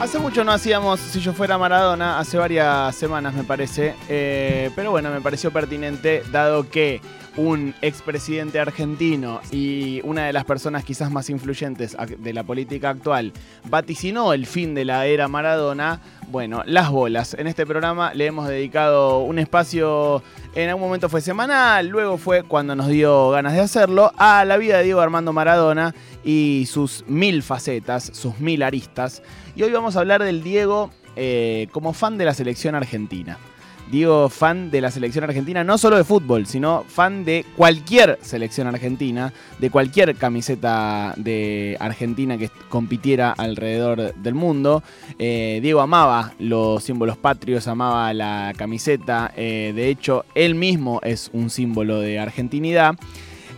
Hace mucho no hacíamos Si yo fuera Maradona, hace varias semanas me parece, eh, pero bueno, me pareció pertinente dado que un expresidente argentino y una de las personas quizás más influyentes de la política actual vaticinó el fin de la era Maradona, bueno, las bolas. En este programa le hemos dedicado un espacio, en algún momento fue semanal, luego fue cuando nos dio ganas de hacerlo, a la vida de Diego Armando Maradona y sus mil facetas, sus mil aristas. Y hoy vamos a hablar del Diego eh, como fan de la selección argentina. Diego, fan de la selección argentina, no solo de fútbol, sino fan de cualquier selección argentina, de cualquier camiseta de Argentina que compitiera alrededor del mundo. Eh, Diego amaba los símbolos patrios, amaba la camiseta, eh, de hecho, él mismo es un símbolo de argentinidad.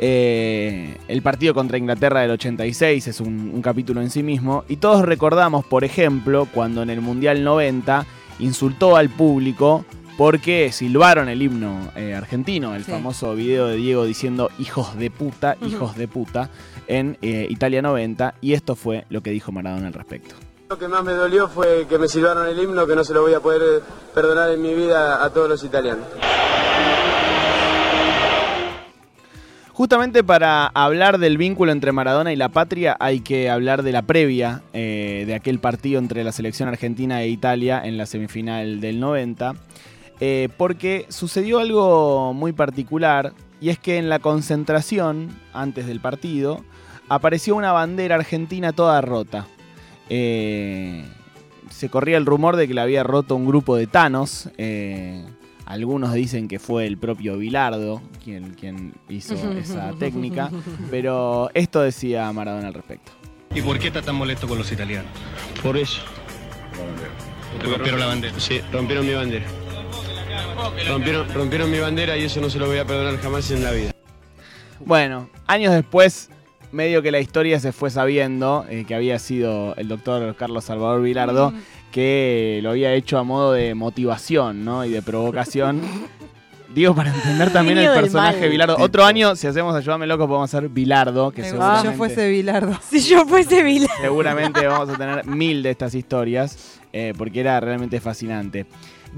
Eh, el partido contra Inglaterra del 86 es un capítulo en sí mismo. Y todos recordamos, por ejemplo, cuando en el Mundial 90 insultó al público porque silbaron el himno eh, argentino, el famoso video de Diego diciendo hijos de puta, hijos de puta, en eh, Italia 90, y esto fue lo que dijo Maradona al respecto. Lo que más me dolió fue que me silbaron el himno, que no se lo voy a poder perdonar en mi vida a todos los italianos. Justamente para hablar del vínculo entre Maradona y la patria hay que hablar de la previa eh, de aquel partido entre la selección argentina e Italia en la semifinal del 90. Eh, porque sucedió algo muy particular y es que en la concentración, antes del partido, apareció una bandera argentina toda rota. Eh, se corría el rumor de que la había roto un grupo de tanos. Eh, algunos dicen que fue el propio Bilardo quien, quien hizo esa técnica, pero esto decía Maradona al respecto. ¿Y por qué está tan molesto con los italianos? Por eso. rompieron la bandera? Sí, rompieron mi bandera. Rompieron, mi bandera y eso no se lo voy a perdonar jamás en la vida. Bueno, años después, medio que la historia se fue sabiendo eh, que había sido el doctor Carlos Salvador Vilardo, que lo había hecho a modo de motivación ¿no? y de provocación. Digo, para entender también el personaje Vilardo. Otro año, si hacemos Ayúdame Loco, podemos hacer Vilardo. Que seguramente, si yo fuese Vilardo. Si yo fuese Vilardo. Seguramente vamos a tener mil de estas historias, eh, porque era realmente fascinante.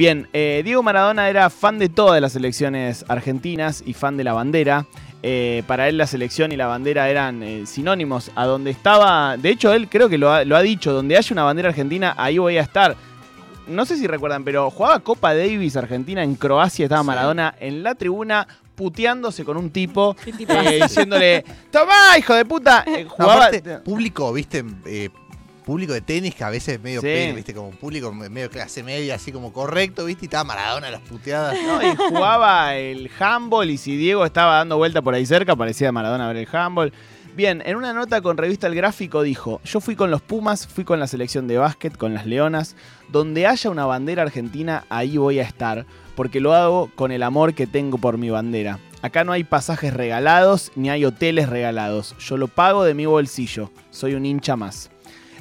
Bien, eh, Diego Maradona era fan de todas las selecciones argentinas y fan de la bandera. Eh, para él la selección y la bandera eran eh, sinónimos. A donde estaba, de hecho él creo que lo ha, dicho, donde haya una bandera argentina, ahí voy a estar. No sé si recuerdan, pero jugaba Copa Davis Argentina en Croacia, estaba Maradona en la tribuna puteándose con un tipo, diciéndole, ¡Tomá, hijo de puta! jugaba... público, viste, público de tenis que a veces es medio viste, como un público medio clase media, así como correcto, viste, y estaba Maradona las puteadas. No, y jugaba el handball y si Diego estaba dando vuelta por ahí cerca, parecía Maradona ver el handball. Bien, en una nota con revista El Gráfico dijo, yo fui con los Pumas, fui con la selección de básquet, con las Leonas, donde haya una bandera argentina, ahí voy a estar, porque lo hago con el amor que tengo por mi bandera. Acá no hay pasajes regalados ni hay hoteles regalados, yo lo pago de mi bolsillo, soy un hincha más.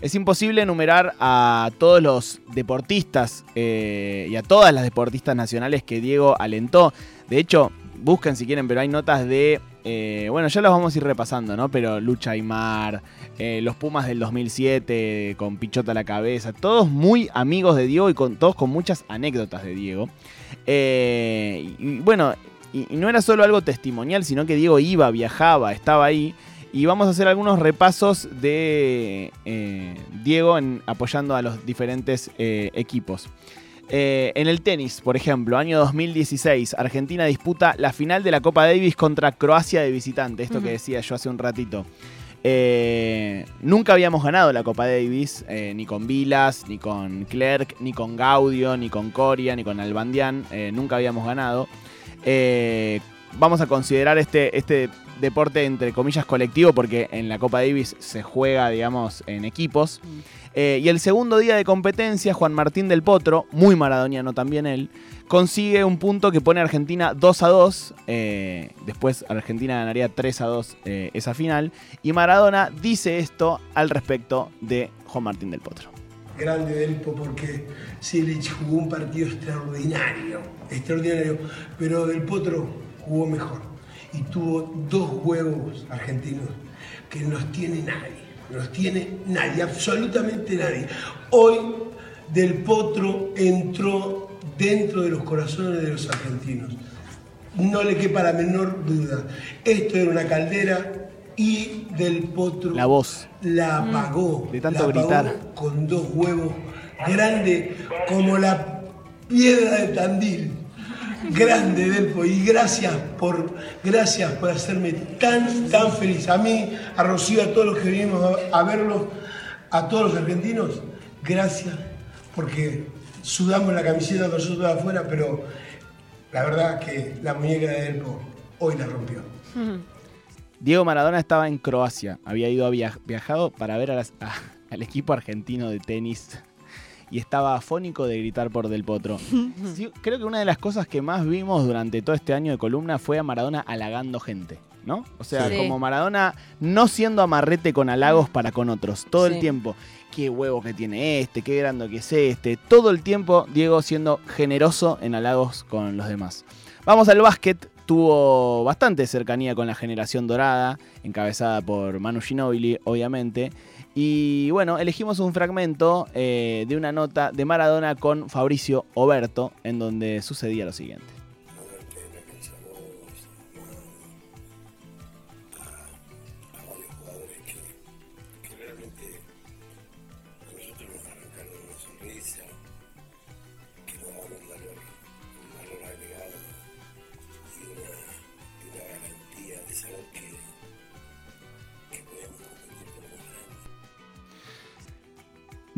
Es imposible enumerar a todos los deportistas eh, y a todas las deportistas nacionales que Diego alentó. De hecho, busquen si quieren, pero hay notas de. Eh, bueno, ya las vamos a ir repasando, ¿no? Pero Lucha Aymar, eh, los Pumas del 2007 con Pichota a la cabeza, todos muy amigos de Diego y con, todos con muchas anécdotas de Diego. y, bueno, y no era solo algo testimonial, sino que Diego iba, viajaba, estaba ahí y vamos a hacer algunos repasos de eh, Diego en, apoyando a los diferentes eh, equipos. Eh, en el tenis, por ejemplo, año 2016, Argentina disputa la final de la Copa Davis contra Croacia de visitante, esto que decía yo hace un ratito. nunca habíamos ganado la Copa Davis, ni con Vilas, ni con Clerc, ni con Gaudio, ni con Coria, ni con Albandián, nunca habíamos ganado. vamos a considerar este, este deporte entre comillas colectivo porque en la Copa Davis se juega, digamos, en equipos. Mm. Eh, y el segundo día de competencia, Juan Martín del Potro, muy maradoniano también él, consigue un punto que pone a Argentina 2 a 2. Eh, después Argentina ganaría 3 a 2 eh, esa final. Y Maradona dice esto al respecto de Juan Martín del Potro. Grande Delpo porque Silich jugó un partido extraordinario, extraordinario, pero Del Potro jugó mejor y tuvo dos huevos argentinos que no los tiene nadie, no los tiene nadie, absolutamente nadie. Hoy Del Potro entró dentro de los corazones de los argentinos. No le quepa la menor duda. Esto era una caldera y Del Potro La voz. la apagó. De tanto La apagó gritar. Con dos huevos grandes como la piedra de Tandil. Grande, Delpo, y gracias por, gracias por hacerme tan, tan feliz. A mí, a Rocío, a todos los que vinimos a, verlos, a todos los argentinos, gracias, porque sudamos la camiseta nosotros afuera, pero la verdad que la muñeca de Delpo hoy la rompió. Diego Maradona estaba en Croacia. Había ido a via- viajado para ver al equipo argentino de tenis. Y estaba afónico de gritar por Del Potro. Sí, creo que una de las cosas que más vimos durante todo este año de columna fue a Maradona halagando gente. ¿No? O sea, Sí. como Maradona no siendo amarrete con halagos para con otros. Todo el tiempo. Qué huevo que tiene este, qué grande que es este. Todo el tiempo Diego siendo generoso en halagos con los demás. Vamos al básquet. Tuvo bastante cercanía con la generación dorada, encabezada por Manu Ginóbili, obviamente. Y bueno, elegimos un fragmento eh, de una nota de Maradona con Fabricio Oberto, en donde sucedía lo siguiente.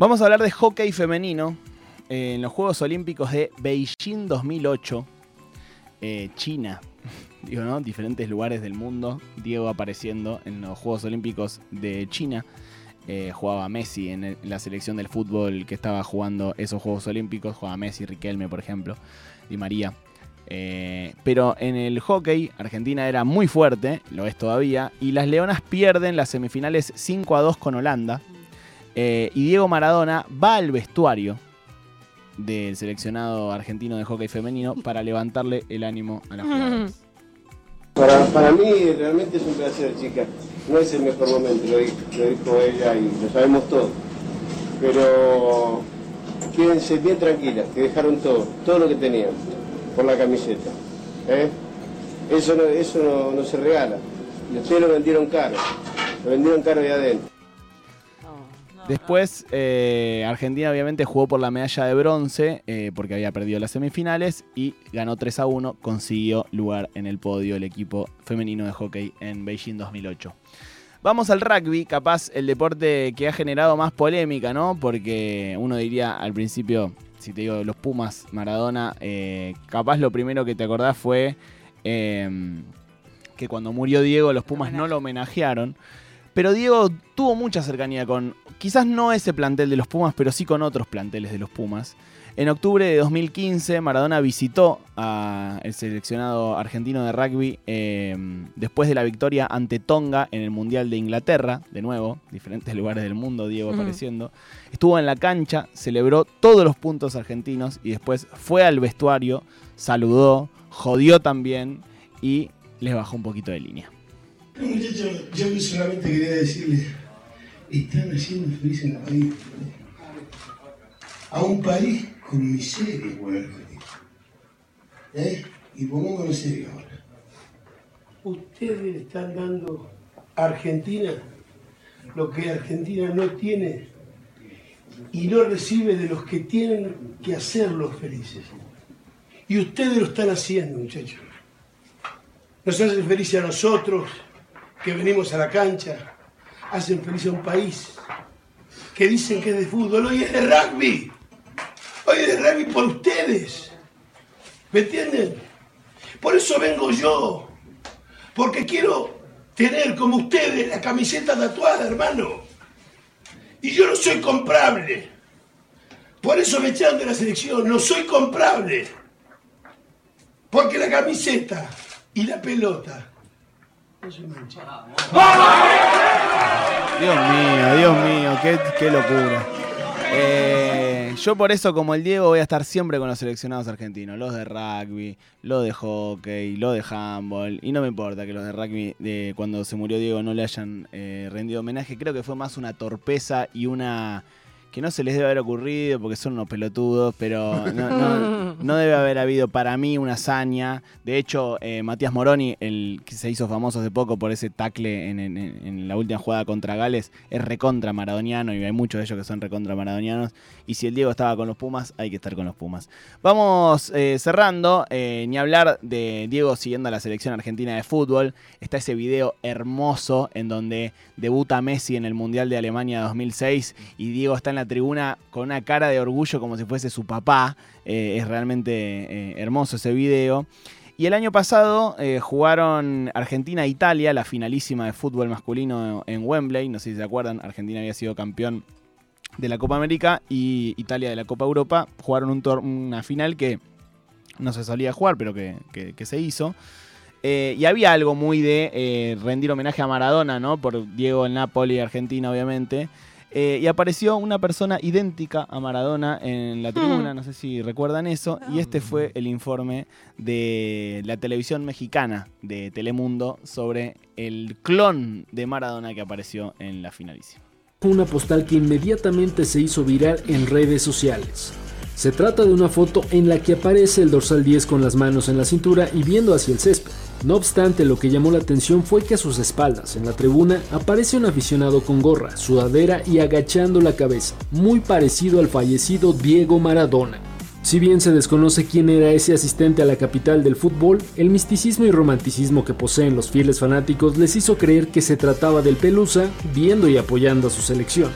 Vamos a hablar de hockey femenino eh, en los Juegos Olímpicos de Beijing 2008, eh, China. Digo, ¿no? Diferentes lugares del mundo. Diego apareciendo en los Juegos Olímpicos de China. Eh, jugaba Messi en, en la selección del fútbol que estaba jugando esos Juegos Olímpicos. Jugaba Messi, Riquelme, por ejemplo, Di María. Pero en el hockey, Argentina era muy fuerte, lo es todavía, y las Leonas pierden las semifinales 5 a 2 con Holanda. Eh, y Diego Maradona va al vestuario del seleccionado argentino de hockey femenino para levantarle el ánimo a las jugadoras. Para, para mí realmente es un placer, chica. No es el mejor momento, lo dijo, lo dijo ella y lo sabemos todos. Pero quédense bien tranquilas, que dejaron todo, todo lo que tenían, por la camiseta. ¿eh? Eso, no, eso no, no se regala. Y ustedes lo vendieron caro, lo vendieron caro ahí adentro. Después, eh, Argentina obviamente jugó por la medalla de bronce eh, porque había perdido las semifinales y ganó 3 a 1, consiguió lugar en el podio el equipo femenino de hockey en Beijing 2008. Vamos al rugby, capaz el deporte que ha generado más polémica, ¿no? Porque uno diría al principio, si te digo los Pumas, Maradona, eh, capaz lo primero que te acordás fue eh, que cuando murió Diego los Pumas no lo homenajearon. Pero Diego tuvo mucha cercanía con, quizás no ese plantel de los Pumas, pero sí con otros planteles de los Pumas. En octubre de 2015, Maradona visitó al seleccionado argentino de rugby eh, después de la victoria ante Tonga en el Mundial de Inglaterra, de nuevo, diferentes lugares del mundo, Diego apareciendo. Estuvo en la cancha, celebró todos los puntos argentinos y después fue al vestuario, saludó, jodió también y les bajó un poquito de línea. Muchachos, yo solamente quería decirles, están haciendo feliz en el país. A un país con miseria, güey. ¿Eh? Y pongámonos serio ahora. Ustedes están dando a Argentina lo que Argentina no tiene y no recibe de los que tienen que hacerlos felices. Y ustedes lo están haciendo, muchachos. Nos hacen felices a nosotros, que venimos a la cancha, hacen feliz a un país que dicen que es de fútbol, hoy es de rugby, hoy es de rugby por ustedes, ¿me entienden? Por eso vengo yo, porque quiero tener como ustedes la camiseta tatuada, hermano, y yo no soy comprable, por eso me echaron de la selección, no soy comprable, porque la camiseta y la pelota no se manchan. Dios mío, Dios mío, qué, locura. Eh, yo por eso, como el Diego, voy a estar siempre con los seleccionados argentinos. Los de rugby, los de hockey, los de handball. Y no me importa que los de rugby, de cuando se murió Diego, no le hayan eh, rendido homenaje. Creo que fue más una torpeza y una que no se les debe haber ocurrido porque son unos pelotudos, pero no, no- no debe haber habido para mí una hazaña. De hecho, eh, Matías Moroni, el que se hizo famoso hace poco por ese tackle en, en- en la última jugada contra Gales, es recontra maradoniano y hay muchos de ellos que son recontra maradonianos. Y si el Diego estaba con los Pumas, hay que estar con los Pumas. Vamos eh, cerrando, eh, ni hablar de Diego siguiendo a la selección argentina de fútbol. Está ese video hermoso en donde debuta Messi en el Mundial de Alemania 2006 y Diego está en la tribuna con una cara de orgullo como si fuese su papá. Eh, es realmente eh, hermoso ese video. Y el año pasado eh, jugaron Argentina e Italia, la finalísima de fútbol masculino en Wembley. No sé si se acuerdan, Argentina había sido campeón de la Copa América y Italia de la Copa Europa. Jugaron un una final que no se solía jugar, pero que, se hizo. Y había algo muy de rendir homenaje a Maradona, ¿no? Por Diego en Napoli, Argentina, obviamente. Eh, y apareció una persona idéntica a Maradona en la tribuna, no sé si recuerdan eso, y este fue el informe de la televisión mexicana de Telemundo sobre el clon de Maradona que apareció en la finalísima. una postal que inmediatamente se hizo viral en redes sociales. Se trata de una foto en la que aparece el dorsal 10 con las manos en la cintura y viendo hacia el césped. No obstante, lo que llamó la atención fue que a sus espaldas, en la tribuna, aparece un aficionado con gorra, sudadera y agachando la cabeza, muy parecido al fallecido Diego Maradona. Si bien se desconoce quién era ese asistente a la capital del fútbol, el misticismo y romanticismo que poseen los fieles fanáticos les hizo creer que se trataba del Pelusa viendo y apoyando a su selección.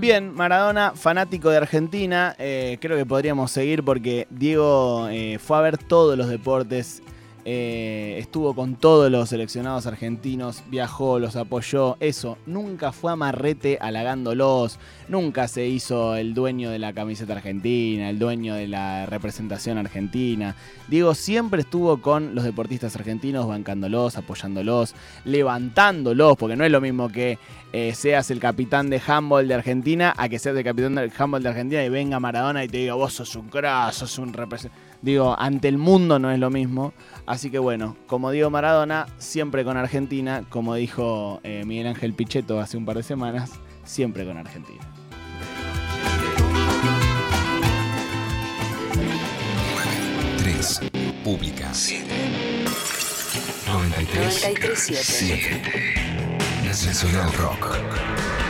Bien, Maradona, fanático de Argentina, eh, creo que podríamos seguir porque Diego eh, fue a ver todos los deportes, eh, estuvo con todos los seleccionados argentinos, viajó, los apoyó, eso, nunca fue amarrete halagándolos, nunca se hizo el dueño de la camiseta argentina, el dueño de la representación argentina. Diego siempre estuvo con los deportistas argentinos, bancándolos, apoyándolos, levantándolos, porque no es lo mismo que eh, seas el capitán de handball de Argentina a que seas el capitán de handball de Argentina y venga Maradona y te diga, vos sos un crack, sos un representante. Digo, ante el mundo no es lo mismo. Así que bueno, como digo Maradona, siempre con Argentina, como dijo eh, Miguel Ángel Pichetto hace un par de semanas, siempre con Argentina. Tres. Pública. 93. 93.7. 7. Nacional Rock.